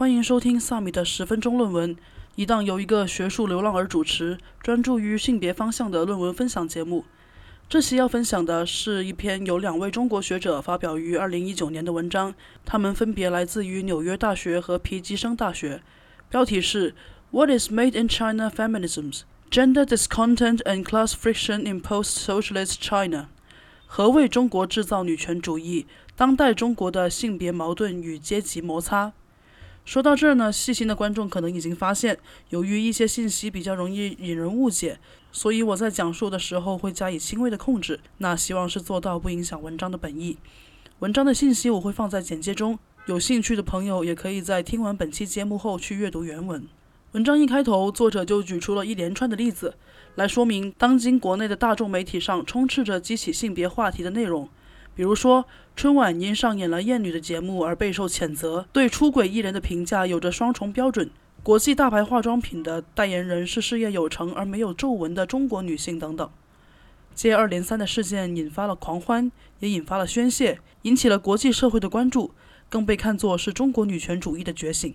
欢迎收听萨米的十分钟论文，一档由一个学术流浪儿主持、专注于性别方向的论文分享节目。这期要分享的是一篇由两位中国学者发表于2019年的文章，他们分别来自于纽约大学和皮吉生大学。标题是 “What is Made in China Feminisms: Gender Discontent and Class Friction in Post-Socialist China”。何为中国制造女权主义？当代中国的性别矛盾与阶级摩擦。说到这儿呢，细心的观众可能已经发现，由于一些信息比较容易引人误解，所以我在讲述的时候会加以轻微的控制。那希望是做到不影响文章的本意。文章的信息我会放在简介中，有兴趣的朋友也可以在听完本期节目后去阅读原文。文章一开头，作者就举出了一连串的例子，来说明当今国内的大众媒体上充斥着激起性别话题的内容。比如说，春晚因上演了艳女的节目而备受谴责，对出轨艺人的评价有着双重标准。国际大牌化妆品的代言人是事业有成而没有皱纹的中国女性等等。接二连三的事件引发了狂欢，也引发了宣泄，引起了国际社会的关注，更被看作是中国女权主义的觉醒。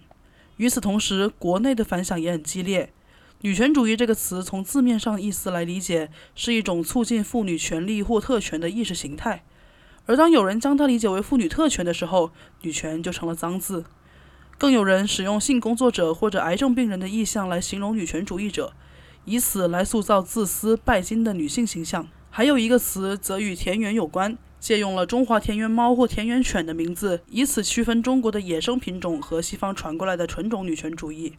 与此同时，国内的反响也很激烈。女权主义这个词从字面上意思来理解，是一种促进妇女权利或特权的意识形态。而当有人将它理解为妇女特权的时候，女权就成了脏字。更有人使用性工作者或者癌症病人的意象来形容女权主义者，以此来塑造自私拜金的女性形象。还有一个词则与田园有关，借用了中华田园猫或田园犬的名字，以此区分中国的野生品种和西方传过来的纯种女权主义。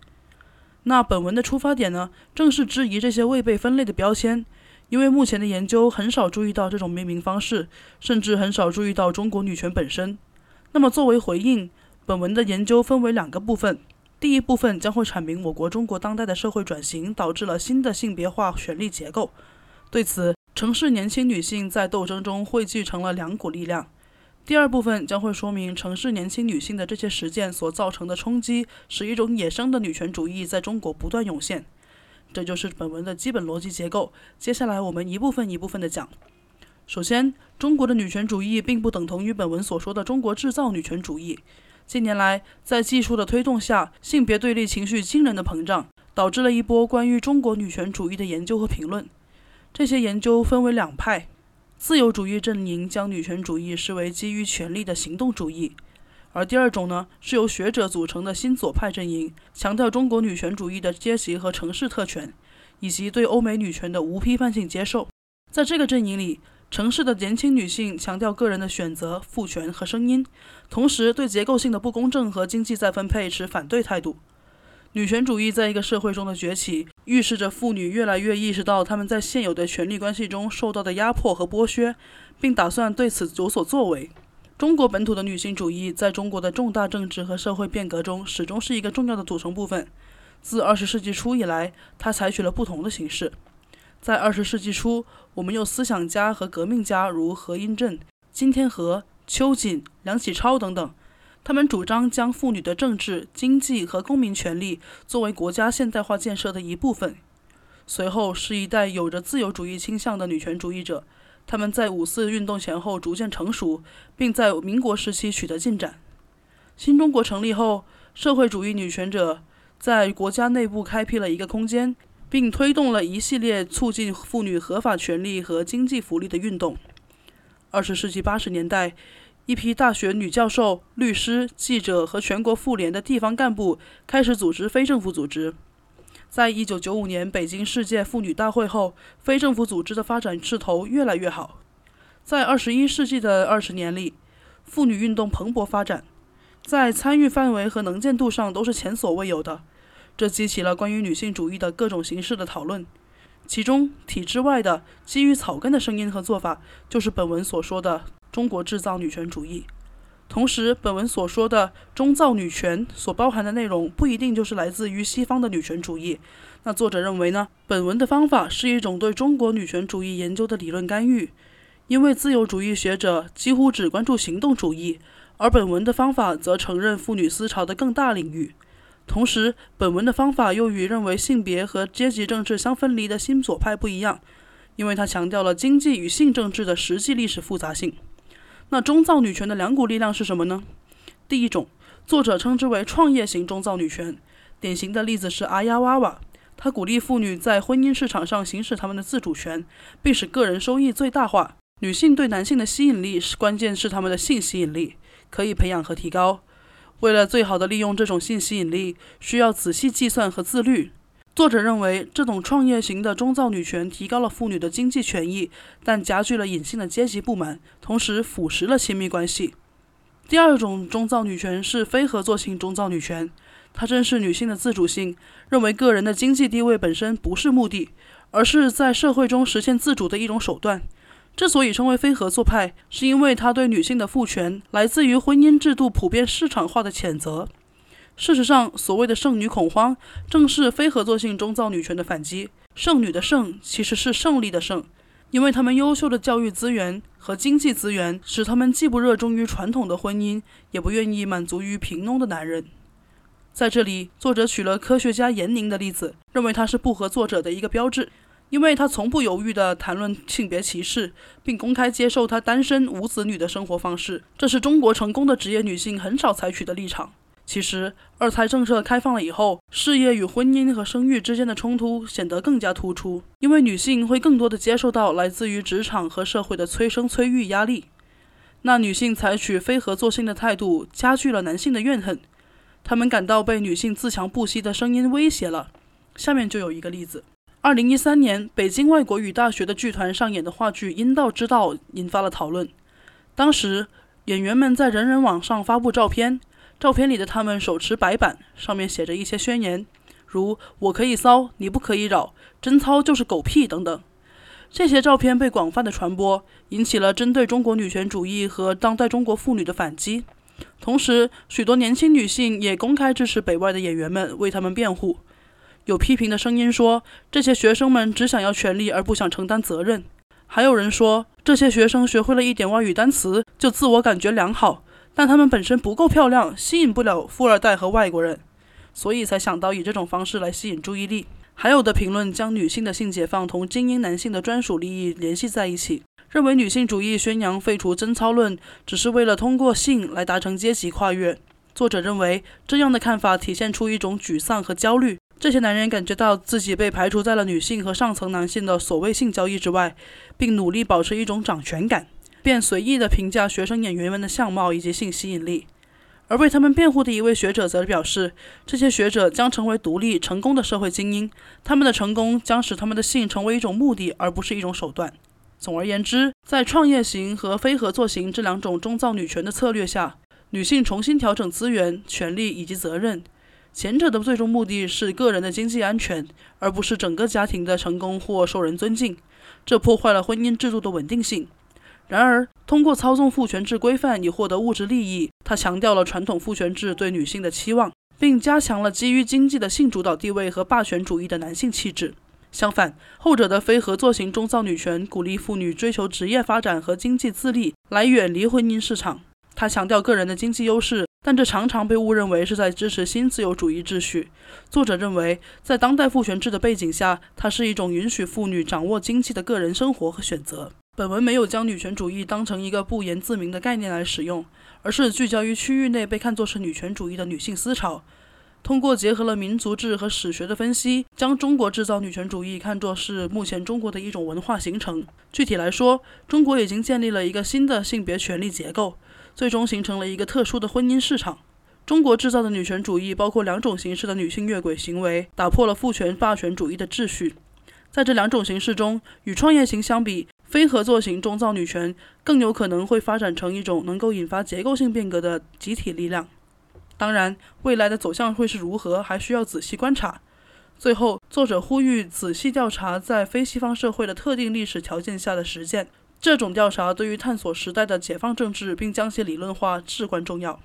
那本文的出发点呢，正是质疑这些未被分类的标签。因为目前的研究很少注意到这种命名方式，甚至很少注意到中国女权本身。那么作为回应，本文的研究分为两个部分。第一部分将会阐明我国中国当代的社会转型导致了新的性别化权力结构，对此，城市年轻女性在斗争中汇聚成了两股力量。第二部分将会说明城市年轻女性的这些实践所造成的冲击，使一种野生的女权主义在中国不断涌现。这就是本文的基本逻辑结构。接下来我们一部分一部分的讲。首先，中国的女权主义并不等同于本文所说的中国制造女权主义。近年来，在技术的推动下，性别对立情绪惊人的膨胀，导致了一波关于中国女权主义的研究和评论。这些研究分为两派：自由主义阵营将女权主义视为基于权力的行动主义。而第二种呢，是由学者组成的新左派阵营，强调中国女权主义的阶级和城市特权，以及对欧美女权的无批判性接受。在这个阵营里，城市的年轻女性强调个人的选择、赋权和声音，同时对结构性的不公正和经济再分配持反对态度。女权主义在一个社会中的崛起，预示着妇女越来越意识到她们在现有的权力关系中受到的压迫和剥削，并打算对此有所作为。中国本土的女性主义在中国的重大政治和社会变革中始终是一个重要的组成部分。自二十世纪初以来，它采取了不同的形式。在二十世纪初，我们有思想家和革命家如何应震、金天和、秋瑾、梁启超等等，他们主张将妇女的政治、经济和公民权利作为国家现代化建设的一部分。随后是一代有着自由主义倾向的女权主义者。他们在五四运动前后逐渐成熟，并在民国时期取得进展。新中国成立后，社会主义女权者在国家内部开辟了一个空间，并推动了一系列促进妇女合法权利和经济福利的运动。二十世纪八十年代，一批大学女教授、律师、记者和全国妇联的地方干部开始组织非政府组织。在一九九五年北京世界妇女大会后，非政府组织的发展势头越来越好。在二十一世纪的二十年里，妇女运动蓬勃发展，在参与范围和能见度上都是前所未有的。这激起了关于女性主义的各种形式的讨论，其中体制外的基于草根的声音和做法，就是本文所说的“中国制造女权主义”。同时，本文所说的“中造女权”所包含的内容不一定就是来自于西方的女权主义。那作者认为呢？本文的方法是一种对中国女权主义研究的理论干预，因为自由主义学者几乎只关注行动主义，而本文的方法则承认妇女思潮的更大领域。同时，本文的方法又与认为性别和阶级政治相分离的新左派不一样，因为它强调了经济与性政治的实际历史复杂性。那中造女权的两股力量是什么呢？第一种，作者称之为创业型中造女权。典型的例子是阿丫娃娃，她鼓励妇女在婚姻市场上行使她们的自主权，并使个人收益最大化。女性对男性的吸引力是关键，是他们的性吸引力可以培养和提高。为了最好的利用这种性吸引力，需要仔细计算和自律。作者认为，这种创业型的中造女权提高了妇女的经济权益，但加剧了隐性的阶级不满，同时腐蚀了亲密关系。第二种中造女权是非合作性中造女权，它正是女性的自主性，认为个人的经济地位本身不是目的，而是在社会中实现自主的一种手段。之所以称为非合作派，是因为它对女性的父权来自于婚姻制度普遍市场化的谴责。事实上，所谓的剩女恐慌，正是非合作性中造女权的反击。剩女的剩其实是胜利的胜，因为他们优秀的教育资源和经济资源，使他们既不热衷于传统的婚姻，也不愿意满足于平庸的男人。在这里，作者取了科学家严宁的例子，认为他是不合作者的一个标志。因为他从不犹豫地谈论性别歧视，并公开接受他单身无子女的生活方式，这是中国成功的职业女性很少采取的立场。其实，二胎政策开放了以后，事业与婚姻和生育之间的冲突显得更加突出，因为女性会更多的接受到来自于职场和社会的催生催育压力。那女性采取非合作性的态度，加剧了男性的怨恨，他们感到被女性自强不息的声音威胁了。下面就有一个例子。二零一三年，北京外国语大学的剧团上演的话剧《阴道之道》引发了讨论。当时，演员们在人人网上发布照片，照片里的他们手持白板，上面写着一些宣言，如“我可以骚，你不可以扰”，“贞操就是狗屁”等等。这些照片被广泛的传播，引起了针对中国女权主义和当代中国妇女的反击。同时，许多年轻女性也公开支持北外的演员们，为他们辩护。有批评的声音说，这些学生们只想要权利而不想承担责任。还有人说，这些学生学会了一点外语单词就自我感觉良好，但他们本身不够漂亮，吸引不了富二代和外国人，所以才想到以这种方式来吸引注意力。还有的评论将女性的性解放同精英男性的专属利益联系在一起，认为女性主义宣扬废除贞操论，只是为了通过性来达成阶级跨越。作者认为，这样的看法体现出一种沮丧和焦虑。这些男人感觉到自己被排除在了女性和上层男性的所谓性交易之外，并努力保持一种掌权感，便随意地评价学生演员们的相貌以及性吸引力。而为他们辩护的一位学者则表示，这些学者将成为独立成功的社会精英，他们的成功将使他们的性成为一种目的，而不是一种手段。总而言之，在创业型和非合作型这两种中造女权的策略下，女性重新调整资源、权利以及责任。前者的最终目的是个人的经济安全，而不是整个家庭的成功或受人尊敬。这破坏了婚姻制度的稳定性。然而，通过操纵父权制规范以获得物质利益，他强调了传统父权制对女性的期望，并加强了基于经济的性主导地位和霸权主义的男性气质。相反，后者的非合作型中造女权鼓励妇女追求职业发展和经济自立，来远离婚姻市场。他强调个人的经济优势。但这常常被误认为是在支持新自由主义秩序。作者认为，在当代父权制的背景下，它是一种允许妇女掌握经济的个人生活和选择。本文没有将女权主义当成一个不言自明的概念来使用，而是聚焦于区域内被看作是女权主义的女性思潮。通过结合了民族志和史学的分析，将中国制造女权主义看作是目前中国的一种文化形成。具体来说，中国已经建立了一个新的性别权利结构。最终形成了一个特殊的婚姻市场。中国制造的女权主义包括两种形式的女性越轨行为，打破了父权霸权主义的秩序。在这两种形式中，与创业型相比，非合作型中造女权更有可能会发展成一种能够引发结构性变革的集体力量。当然，未来的走向会是如何，还需要仔细观察。最后，作者呼吁仔细调查在非西方社会的特定历史条件下的实践。这种调查对于探索时代的解放政治并将其理论化至关重要。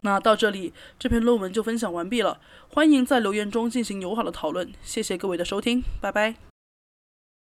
那到这里，这篇论文就分享完毕了。欢迎在留言中进行友好的讨论。谢谢各位的收听，拜拜。